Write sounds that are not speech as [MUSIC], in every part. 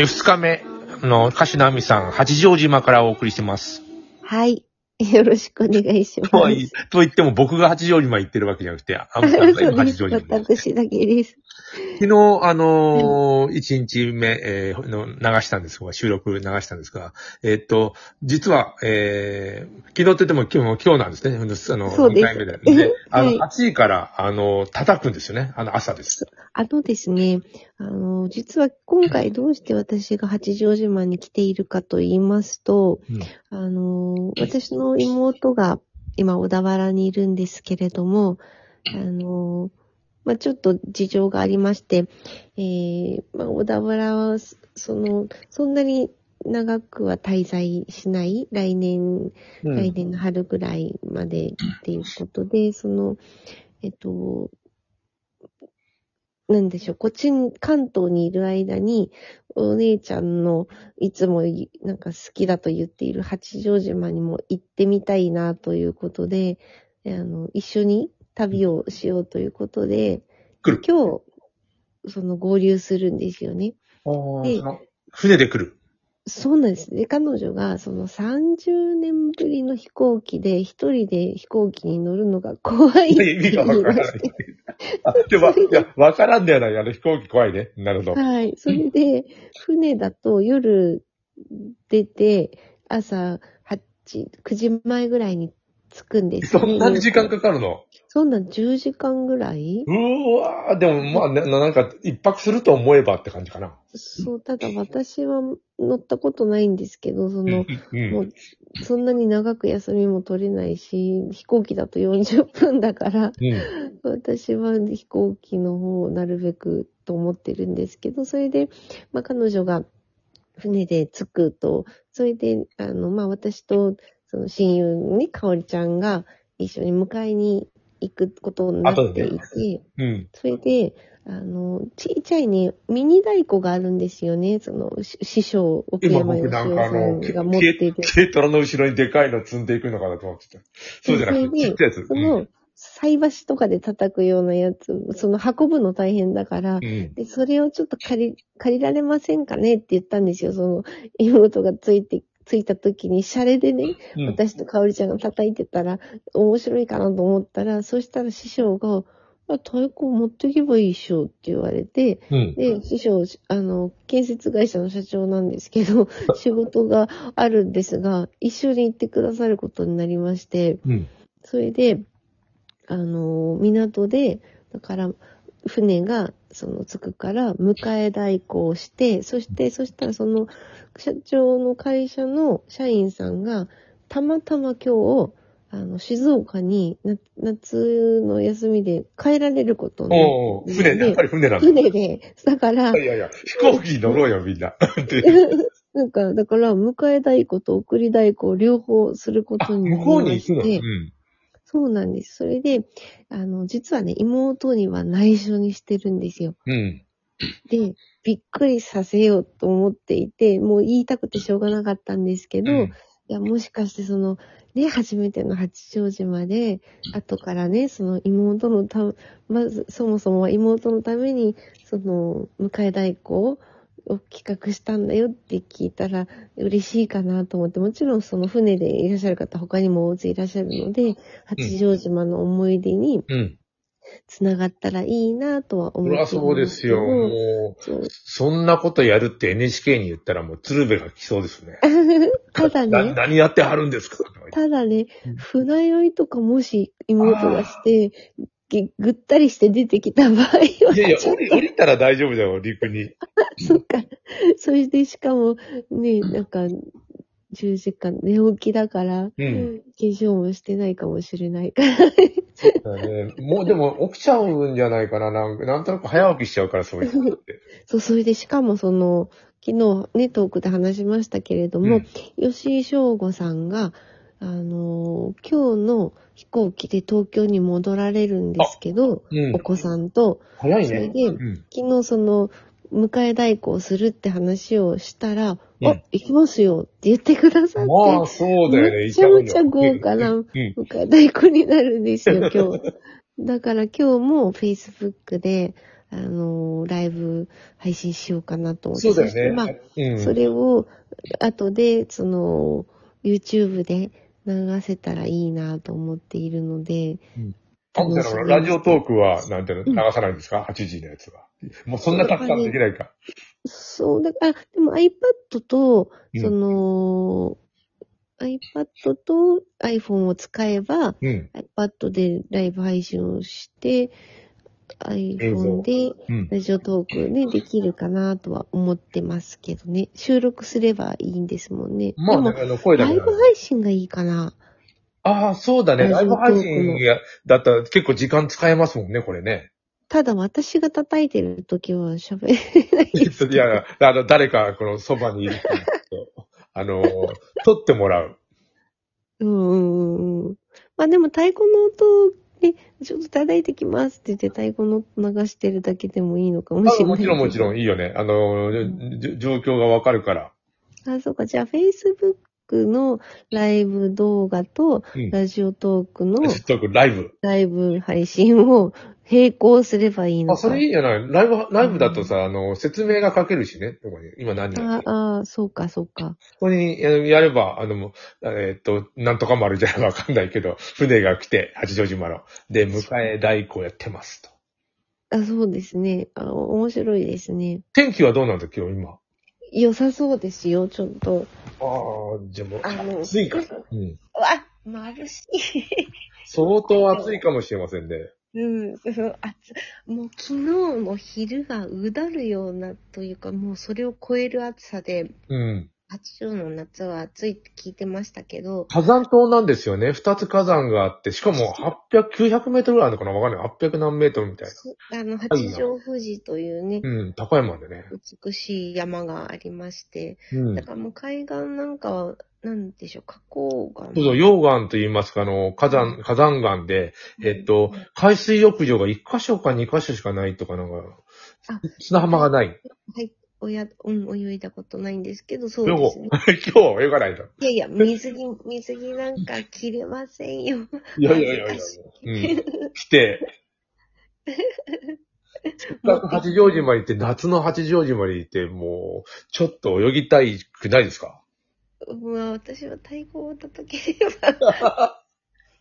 えー二日目の歌手のあみさん、八丈島からお送りしてます。はい。よろしくお願いします。とは言と言っても僕が八丈島行ってるわけじゃなくて、あみさんが八丈島。私だけです。昨日、あのー、1日目、えーの流したんですが、収録流したんですが、えーっと、実は、えー、昨日って言っても今日も今日なんですね。あの、そうです2回目で。で、あの、はい暑いから、あの、叩くんですよね。あの、朝です。あのですね、あの、実は今回どうして私が八丈島に来ているかと言いますと、うんあの、私の妹が今小田原にいるんですけれども、あの、まあ、ちょっと事情がありまして、えー、まあ、小田原は、その、そんなに長くは滞在しない、来年、うん。来年の春ぐらいまでっていうことで、その、えっと、なんでしょう、こっちに、関東にいる間に、お姉ちゃんのいつもいなんか好きだと言っている八丈島にも行ってみたいなということで、であの、一緒に旅をしようということで、来る。今日、その合流するんですよね。であーその船で来る。そうなんですね。彼女が、その30年ぶりの飛行機で、一人で飛行機に乗るのが怖いって意味がわからないでも、いや、わからんではない。あの、飛行機怖いね。なるほど。はい。それで、船だと夜出て、朝8、9時前ぐらいに着くんですそんなに時間かかるの？そんな10時間ぐらい？うーわー、でも、まあ、ななんか、一泊すると思えばって感じかな。そう、ただ私は乗ったことないんですけど、その、うんもう、そんなに長く休みも取れないし、飛行機だと40分だから、うん。私は飛行機の方をなるべくと思ってるんですけど、それで、まあ彼女が船で着くと、それで、あの、まあ私と、その親友にね、かおりちゃんが一緒に迎えに行くことになっていて、うん。それで、あの、ちっちゃいね、ミニ太鼓があるんですよね。その、し師匠、奥今山義雄さの、んが持っている。軽トラの後ろにでかいの積んでいくのかなと思ってた。そうじゃなくて、ちっちゃいやつ。その、菜箸とかで叩くようなやつ、その運ぶの大変だから、うん。うん。で、それをちょっと借り、借りられませんかねって言ったんですよ。その、妹がついて、ついた時に、シャレでね、うん私とかおりちゃんが叩いてたら、面白いかなと思ったら、そしたら師匠が、あ太鼓持っていけばいいっしょって言われて、うん。で、師匠、あの、建設会社の社長なんですけど、仕事があるんですが、一緒に行ってくださることになりまして、うん。それで、あの、港で、だから、船が、その、着くから、迎え代行をして、そして、そしたら、その、社長の会社の社員さんが、たまたま今日、あの、静岡に、な夏の休みで帰られることにおー船、やっぱり船なんだ。船で、だから、いやいや、飛行機に乗ろうよ、みんな。って [LAUGHS] なんか、だから、迎え代行と送り代行を両方するこあ、とになり向こうにま行くの？うん。そうなんです。それで、あの、実はね、妹には内緒にしてるんですよ。うん。で、びっくりさせようと思っていて、もう言いたくてしょうがなかったんですけど、うんいや、もしかしてその、ね、初めての八丈島で、後からね、その妹のた、まず、そもそもは妹のために、その、迎え代行を企画したんだよって聞いたら、嬉しいかなと思って、もちろんその船でいらっしゃる方、他にも大勢いらっしゃるので、八丈島の思い出にうん。つながったらいいなとは思ってるそうですよ。んもう、そんなことやるって NHK に言ったらもう鶴瓶が来そうですね。[LAUGHS] ただなね、何やってはるんですか？ただねうん、船酔いとかもし妹がして、げぐったりして出てきた場合は、いやいや、降り、降りたら大丈夫だよ、陸に。[LAUGHS] そっか。それでしかも、ね、なんか、10時間寝起きだから、うん化粧もしてないかもしれないから。だねもうでも起きちゃうんじゃないかな。なんかなんとなく早起きしちゃうから、そういう人って。そう、それでしかもその、昨日ね、トークで話しましたけれども、うん吉井翔吾さんが、あのー今日の飛行機で東京に戻られるんですけど、うんお子さんと、早いね。それでうん。昨日その、迎え代行するって話をしたら、うんあ、行きますよって言ってくださって、まあ、そうだよね。めちゃめちゃ豪華なうんうん迎え代行になるんですよ、今日。[LAUGHS] だから今日も Facebook で、あの、ライブ配信しようかなと思って。そうだよね。まあ、うん。それを、後で、その、YouTube で流せたらいいなと思っているので、あの楽しみラジオトークは、なんていうの、流さないんですか ?8 時のやつは。もうそんなたくさんできないか。そう、だから、でも iPad と、うんその、iPad と iPhone を使えば、うん。iPad でライブ配信をして、iPhone でうん。ラジオトークでできるかなとは思ってますけどね。収録すればいいんですもんね。まあね、であの、声も、だライブ配信がいいかな。ああ、そうだね。ライブ配信やだったら結構時間使えますもんね、これね。ただ私が叩いてるときは喋れないです。いや、あの、誰か、このそばにいる [LAUGHS] あの、撮ってもらう。うんうんうんうん。まあでも太鼓の音ね、ちょっと叩いてきますって言って太鼓の音流してるだけでもいいのかもしれない。もちろんもちろんん。いいよね。あの、じょ状況がわかるから。あ、そうか。じゃあ Facebook のライブ動画とうん。ラジオトークのちょっとライブ。ライブ配信を並行すればいいのあ、か。それいいんじゃないライブ、ライブだとさ、あの、説明が書けるしね。ここに今何やってるああ、そうか、そうか。ここにややれば、あの、もうえっと、なんとか丸じゃわかんないけど、船が来て、八丈島の。で、迎え代行やってますと。あ、そうですね。あ、面白いですね。天気はどうなんだ、今日今？良さそうですよ、ちょっと。ああ、じゃあもう、あの、暑いか。うん。うわ、眩しい。相当暑いかもしれませんね。うん、そうあつもう昨日も昼がうだるようなというか、もうそれを超える暑さで、うん。八丈の夏は暑いって聞いてましたけど、火山島なんですよね。二つ火山があって、しかも800、900メートルぐらいあるのかなわかんない。800何メートルみたいそあの、八丈富士というね、な。うん、高山でね。美しい山がありまして、うんだ。からもう海岸なんかは、なんでしょう、河口が。そうそう、溶岩と言いますか、あの、火山、火山岩で、えっと、海水浴場が1箇所か2箇所しかないとか、なんかあ、砂浜がない。はい、おや、うん、泳いだことないんですけど、そう今日ですね。[LAUGHS] 今日泳がないと。いやいや、水着、水着なんか着れませんよ。いやいやいやいや。うん。来て、[LAUGHS] 八丈島に行って、夏の八丈島に行って、もう、ちょっと泳ぎたいくないですか？まあ、私は太鼓を叩ければ。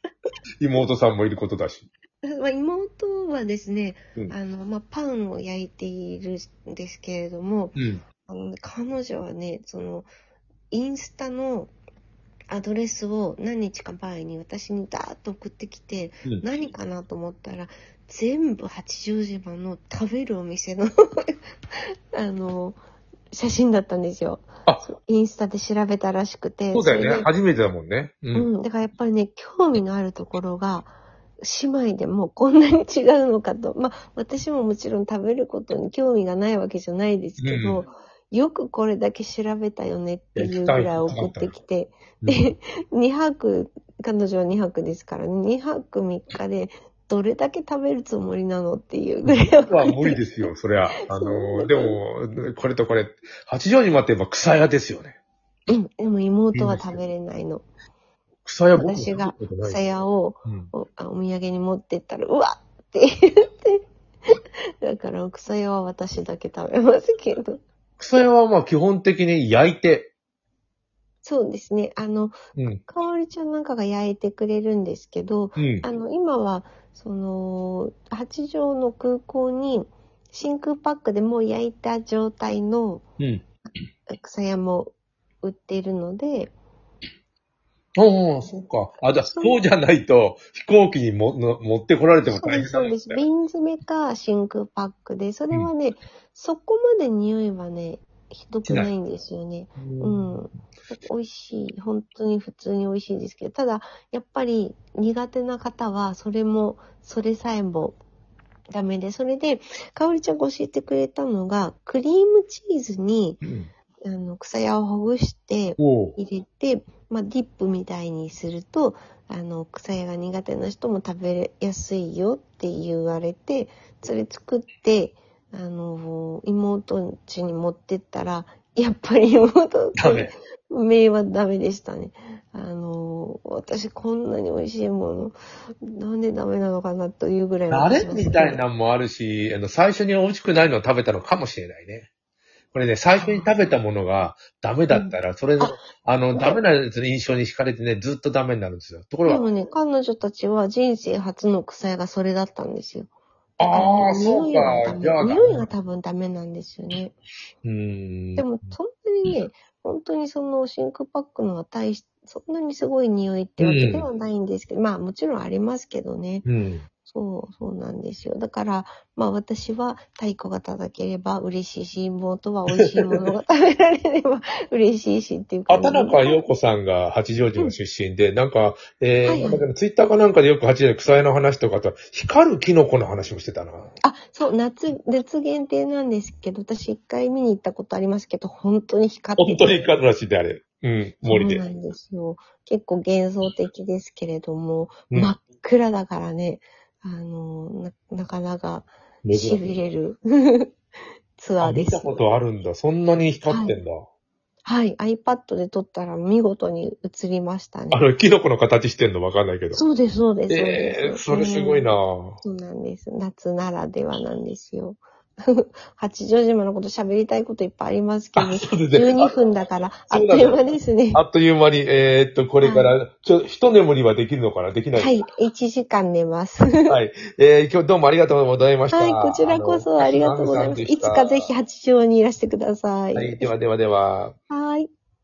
[LAUGHS] 妹さんもいることだし。[LAUGHS] まあ、妹はですね、うんあの、まあ、パンを焼いているんですけれども、うん。あの、ね、彼女はね、その、インスタのアドレスを何日か前に私にダーッと送ってきて、うん何かなと思ったら、全部八丈島の食べるお店の [LAUGHS] あの、写真だったんですよ。あインスタで調べたらしくて。そうだよね。初めてだもんね。う。うんん。だからやっぱりね、興味のあるところが、姉妹でもこんなに違うのかと。まあ、私ももちろん食べることに興味がないわけじゃないですけど、よくこれだけ調べたよねっていうぐらい送ってきて、で、2泊、彼女は2泊ですからね、2泊3日でどれだけ食べるつもりなのっていうぐらい僕は無理ですよ、そりゃ。あの、でも、これとこれ、八丈島ってば草屋ですよね。うん、でも妹は食べれないの。草屋僕私が草屋をうんおあお土産に持ってったら、うわっって言って。[LAUGHS] だから草屋は私だけ食べますけど。草屋はまあ基本的に焼いて、そうですね。あの、うん。かおりちゃんなんかが焼いてくれるんですけど、うん。あの、今は、その、八丈の空港に真空パックでもう焼いた状態のうん。草屋も売っているので、そうか。あ、じゃあ、そうじゃないと、飛行機にもの持ってこられても大そうです、そうです。瓶詰めか真空パックで、それはね、そこまで匂いはね、ひどくないんですよね。うん。美味しい。本当に普通に美味しいですけど、ただ、やっぱり苦手な方は、それも、それさえもダメで、それで、かおりちゃんが教えてくれたのが、クリームチーズに、うん。あの、草屋をほぐして、おう入れて、まあ、ディップみたいにすると、あの、草屋が苦手な人も食べやすいよって言われて、それ作って、あの、妹家に持ってったら、やっぱり妹ダメ。名はダメでしたね。あの。私こんなに美味しいもの、なんでダメなのかなというぐらいあれみたいなのもあるし、あの、最初に美味しくないのを食べたのかもしれないね。これね、最初に食べたものがダメだったら、それの、あの、ダメなやつの印象に惹かれてね、ずっとダメになるんですよ。ところが、でもね、彼女たちは人生初の臭いがそれだったんですよ。ああ、そうか。メじゃあ、匂いが多分ダメなんですよね。うーん。でも、そんなにね、本当にそのシンクパックのは大し、そんなにすごい匂いってわけではないんですけど、まあもちろんありますけどね。うん。そう、そうなんですよ。だから、まあ私は太鼓が叩ければ嬉しいし、妹は美味しいものが食べられれば [LAUGHS] 嬉しいしっていう感じ畑中陽子さんが八丈島出身で、なんか、えー、はいツイッターかなんかでよく八丈島草屋の話とかと、光るキノコの話もしてたな。あ、そう、夏、夏限定なんですけど、私一回見に行ったことありますけど、本当に光ってて本当に光るらしいであれ。うん、森で。そうなんですよ。結構幻想的ですけれども、うん真っ暗だからね、あの、ななかなか珍しい痺れる [LAUGHS] ツアあ、ーです。見たことあるんだ。そんなに光ってんだ。はい、iPad で撮ったら見事に映りましたねあ。の、キノコの形してんのわかんないけど。そうです、そうです。えでー、すそれすごいなうんそうなんです。夏ならではなんですよ。[LAUGHS] 八丈島のこと喋りたいこといっぱいありますけど、ね。12分だから、あっという間ですね。あっという間に、えーっと、これから、ちょ、一眠りはできるのかな？できな？いはい、1時間寝ます。はい。えー、今日どうもありがとうございました。はい、こちらこそありがとうございます。いつかぜひ八丈にいらしてください。はい、ではではでは。はい。